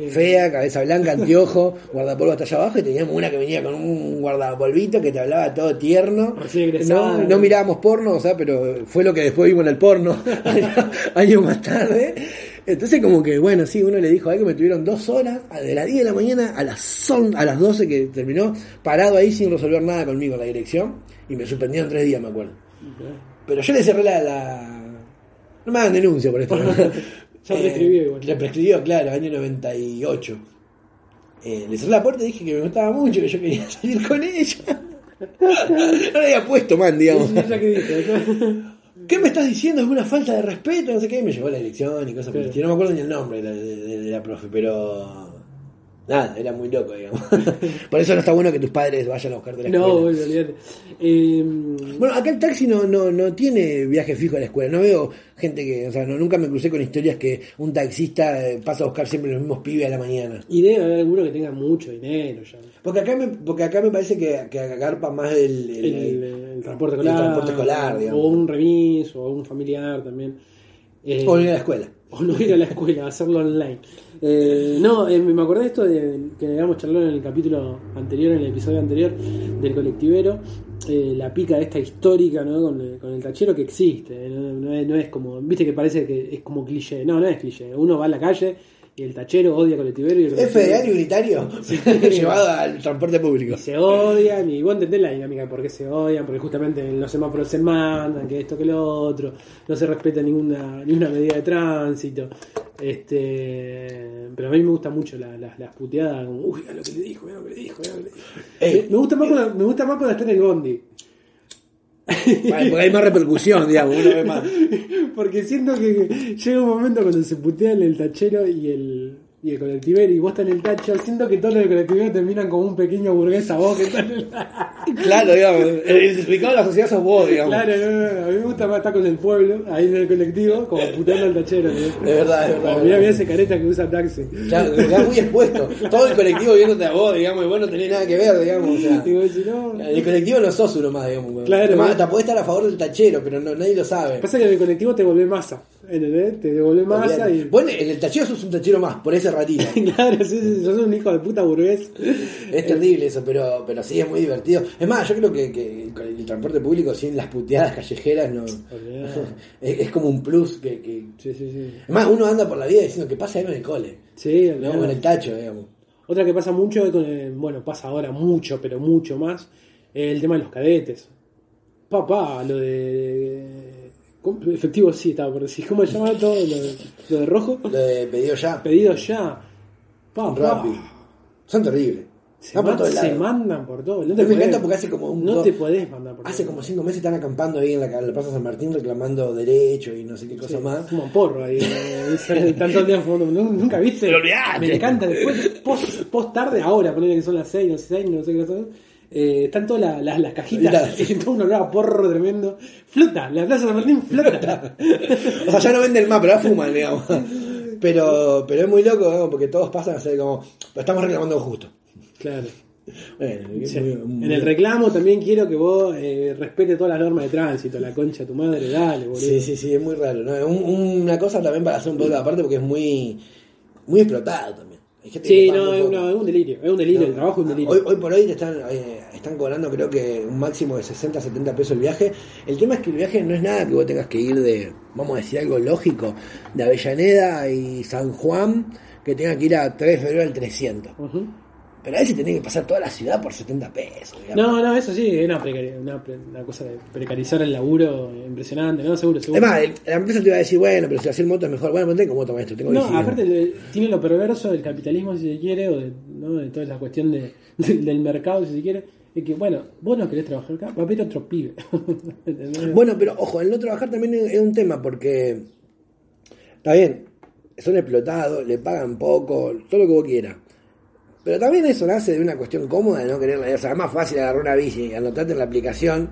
Fea, cabeza blanca, anteojo, guardapolvo hasta allá abajo y teníamos una que venía con un guardapolvito que te hablaba todo tierno. No, no mirábamos porno, o sea, pero fue lo que después vimos en el porno años más tarde. Entonces como que, bueno, sí, uno le dijo a que me tuvieron dos horas, de las 10 de la mañana a las, son, a las 12 que terminó, parado ahí sin resolver nada conmigo en la dirección, y me suspendieron tres días, me acuerdo. Pero yo le cerré la, la, No me hagan denuncia por esto. Ya prescribió igual. Le prescribió, claro, año 98. Eh, le cerré la puerta y dije que me gustaba mucho, que yo quería salir con ella. no le había puesto man, digamos. ¿Ella qué me estás diciendo? Es una falta de respeto, no sé qué. Me llevó la dirección y cosas por el Claro. estilo. No me acuerdo ni el nombre de la, de- de- de la profe, pero. Nada, era muy loco, digamos. por eso no está bueno que tus padres vayan a buscarte la No, escuela. bueno, olvídate. Eh, Bueno, acá el taxi no, no, no tiene viaje fijo a la escuela. No veo gente que, o sea, no, nunca me crucé con historias que un taxista eh, pasa a buscar siempre los mismos pibes a la mañana. y debe haber alguno que tenga mucho dinero ya. Porque acá me, porque acá me parece que, que agarpa más el, el- El, el transporte escolar. transporte escolar, digamos. O un remis, o un familiar también. Eh, o ir a la escuela. o no ir a la escuela, hacerlo online. Eh, no, eh, me acordé de esto de, que habíamos charlado en el capítulo anterior, en el episodio anterior del colectivero, eh, la pica esta histórica ¿no? con, el, con el tachero que existe. eh, No, no es, no es como, viste que parece que es como cliché. No, no es cliché. Uno va a la calle y el tachero odia al colectivero y el ¿Es federal y unitario? Llevado al transporte público. y se odian y vos entendés la dinámica de por qué se odian, porque justamente en los semáforos se mandan, que esto que lo otro, no se respeta ninguna, ninguna medida de tránsito. Este, pero a mí me gusta mucho la- la- las puteadas, como, uy, mira lo que le dijo, mira lo que le dijo, mira lo que le dijo. Ey. me, me gusta más cuando, me gusta más cuando está en el bondi. Vale, porque hay más repercusión, digamos, uno ve más. Porque siento que llega un momento cuando se putean el tachero y el, y el colectivero y vos estás en el tacho, siento que todos los colectiveros terminan como un pequeño burgués a vos que está en el Claro, digamos, el identificado de la sociedad sos vos, digamos. Claro, no, no, no, a mí me gusta más estar con el pueblo, ahí en el colectivo, como puteando al tachero. ¿no? Es verdad, es verdad. Mirá, mirá ese careta que usa taxi. Claro, quedás muy expuesto. Todo el colectivo viéndote a vos, digamos, y vos no tenés nada que ver, digamos. O sea, Digo, si no... el colectivo no sos uno más, digamos. Claro, Además, hasta podés estar a favor del tachero, pero no, nadie lo sabe. Pasa que en el colectivo te volvés masa, ¿entendés? Te devolvés masa y... Bueno, en el tachero sos un tachero más, por ese ratito. Claro, sí, sí, sos un hijo de puta burgués. Es terrible eso, pero, pero sí es muy divertido. Es más, yo creo que, que con el transporte público sin las puteadas callejeras no es, es como un plus que, que- Sí, sí, sí. Es más, uno anda por la vida diciendo que pasa algo en el cole, Sí, ¿no? En el tacho, digamos. Otra que pasa mucho, bueno, pasa ahora mucho, pero mucho más, el tema de los cadetes. Papá, lo de... Efectivo sí, estaba por decir. ¿Cómo se llama todo? Lo de, lo de rojo. Lo de pedido ya, Pedido ya. Rappi. Son terribles. Se, por mandan por todo. No te me podés- encanta porque hace como un No te podés mandar por Hace todo. como cinco meses están acampando ahí en la, en la Plaza San Martín reclamando derecho y no sé qué cosa Sí, más. Fuman porro ahí. eh, Están todo el día fumando. Nu- Nunca viste. Pero. Me encanta. Después, post, post tarde, ahora, ponerle que son las 6, no sé, 6, no sé qué son. Eh, están todas la- las- las cajitas. Ahí todo un olor a porro tremendo. Flota. La Plaza San Martín flota. O sea, ya no venden más, pero ahora fuman, digamos. Pero, pero es muy loco, porque todos pasan a ser como, "Pero estamos reclamando justo. claro. Bueno, es Sí. muy- muy- En el reclamo también quiero que vos eh, respete todas las normas de tránsito. La concha de tu madre, dale, boludo. Sí, sí, sí, es muy raro. ¿no? Un- una cosa también para hacer un poco aparte porque es muy, muy explotado también. Sí, no, es, un delirio. Es un delirio. No. El trabajo es un delirio. Hoy, hoy por hoy te están, eh, están cobrando creo que un máximo de 60, 70 pesos el viaje. El tema es que el viaje no es nada que vos tengas que ir de, vamos a decir algo lógico, de Avellaneda y San Juan, que tengas que ir a 3 de febrero al 300. Ujú. Pero a veces tenés que pasar toda la ciudad por 70 pesos. digamos. No, no, eso sí, es una, una, cosa de precarizar el laburo impresionante, ¿no? Seguro, seguro. Además, la empresa te va a decir, bueno, pero si hacer moto es mejor. Bueno, pero tengo moto, maestro, tengo no, bici. aparte tiene lo perverso del capitalismo, si se quiere, o de, ¿no? de toda la cuestión de, del- del mercado, si se quiere, es que, bueno, vos no querés trabajar acá, va a pedir otro pibe. Bueno, pero ojo, el no trabajar también es un tema porque está bien, son explotados, le pagan poco, todo lo que vos quieras. Pero también eso nace de una cuestión cómoda de no querer, o sea, es más fácil agarrar una bici, anotarte en la aplicación,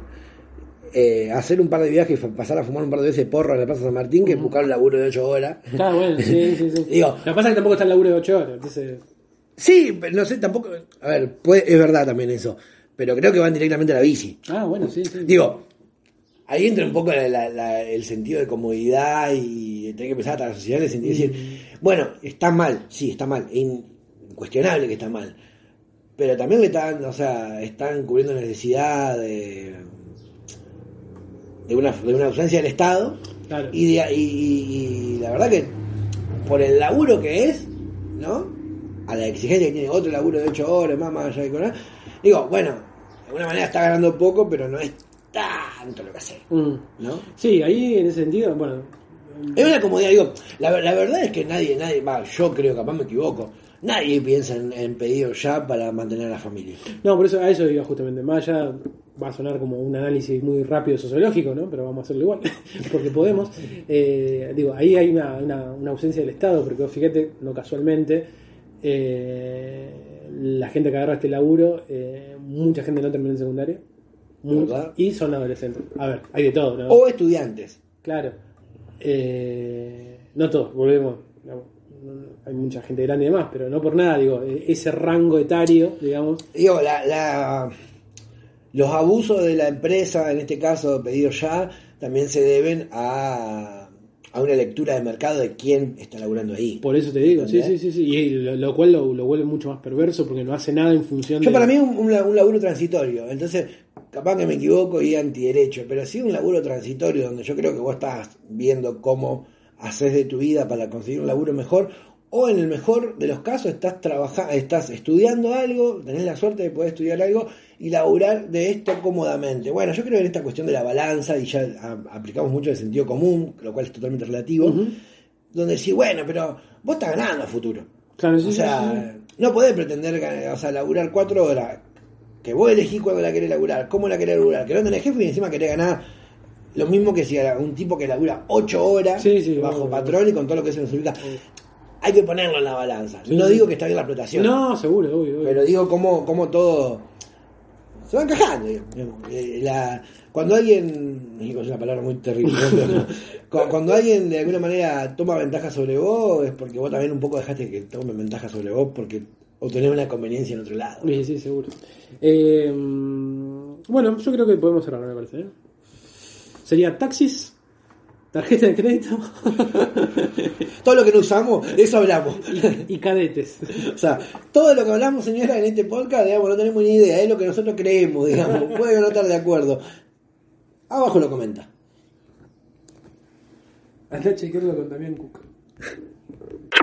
eh, hacer un par de viajes y pasar a fumar un par de veces porro en la Plaza San Martín que buscar un laburo de 8 horas. Está bueno, sí, sí, sí. Digo- lo que pasa es que tampoco está el laburo de 8 horas, entonces... Sí, pero no sé, tampoco, a ver, puede- es verdad también eso, pero creo que van directamente a la bici. Ah, bueno, sí, sí. Digo, ahí entra un poco la- la- la- el sentido de comodidad y tener que empezar a la sociedad en el sentido de decir, bueno, está mal, sí, está mal, incuestionable que está mal. Pero también le están, o sea, están cubriendo necesidad de, de, una, de una ausencia del Estado. Claro. Y, de- y- y- y la verdad que por el laburo que es, ¿no? A la exigencia que tiene otro laburo de 8 horas, más, más allá de cobrar. Digo, bueno, de alguna manera está ganando poco, pero no es tanto lo que hace, Mm. ¿no? Sí, ahí en ese sentido, bueno, Es una comodidad, digo, la, la verdad es que nadie, nadie, va, yo creo, capaz me equivoco, nadie piensa en, en pedido ya para mantener a la familia. No, por eso a eso iba justamente. Más allá va a sonar como un análisis muy rápido sociológico, ¿no? Pero vamos a hacerlo igual, porque podemos. Eh, digo, ahí hay una, una, una ausencia del Estado, porque fíjate, no casualmente, eh, la gente que agarra este laburo, eh, mucha gente no termina en secundaria. mu- ¿Verdad? Y son adolescentes. A ver, hay de todo, ¿no? O estudiantes. Claro. Eh, no todos, volvemos. digamos, no- no- hay mucha gente grande y demás, pero no por nada, digo, eh, ese rango etario, digamos. Digo, la, la- los abusos de la empresa, en este caso pedido ya, también se deben a, a una lectura de mercado de quién está laburando ahí. Por eso te digo, sí, sí, sí, sí. Y lo, lo cual lo, lo vuelve mucho más perverso porque no hace nada en función Yo de. para mí un, un laburo transitorio, entonces capaz que me equivoco y antiderecho, pero sí un laburo transitorio donde yo creo que vos estás viendo cómo haces de tu vida para conseguir un laburo mejor, o en el mejor de los casos estás trabajando, estás estudiando algo, tenés la suerte de poder estudiar algo y laburar de esto cómodamente. Bueno, yo creo en esta cuestión de la balanza, y ya aplicamos mucho el sentido común, lo cual es totalmente relativo, donde decís, bueno, pero vos estás ganando a futuro. Claro, sí, O sí, sea, no podés pretender o sea, laburar cuatro horas. Que vos elegís cuándo la querés laburar, cómo la querés laburar, que no tenés jefe y encima querés ganar lo mismo que si era un tipo que labura ocho horas Sí, sí, bajo patrón y con todo lo que eso significa. Hay que ponerlo en la balanza. no digo que está bien la explotación, No, seguro, obvio, obvio. pero digo cómo, cómo todo se va encajando. digamos. Eh, la- cuando alguien, es una palabra muy terrible, cuando alguien de alguna manera toma ventaja sobre vos, es porque vos también un poco dejaste que tome ventaja sobre vos porque obtenés una conveniencia en otro lado. Sí, sí, seguro. Eh, bueno, yo creo que podemos cerrar, me parece. ¿eh? Sería taxis, tarjeta de crédito Todo lo que no usamos, de eso hablamos. y, y cadetes. O sea, todo lo que hablamos, señora, en este podcast, digamos, no tenemos ni idea, es lo que nosotros creemos, digamos. Puede no estar de acuerdo. Abajo lo comenta. Andá a chequearlo con Damián Cook.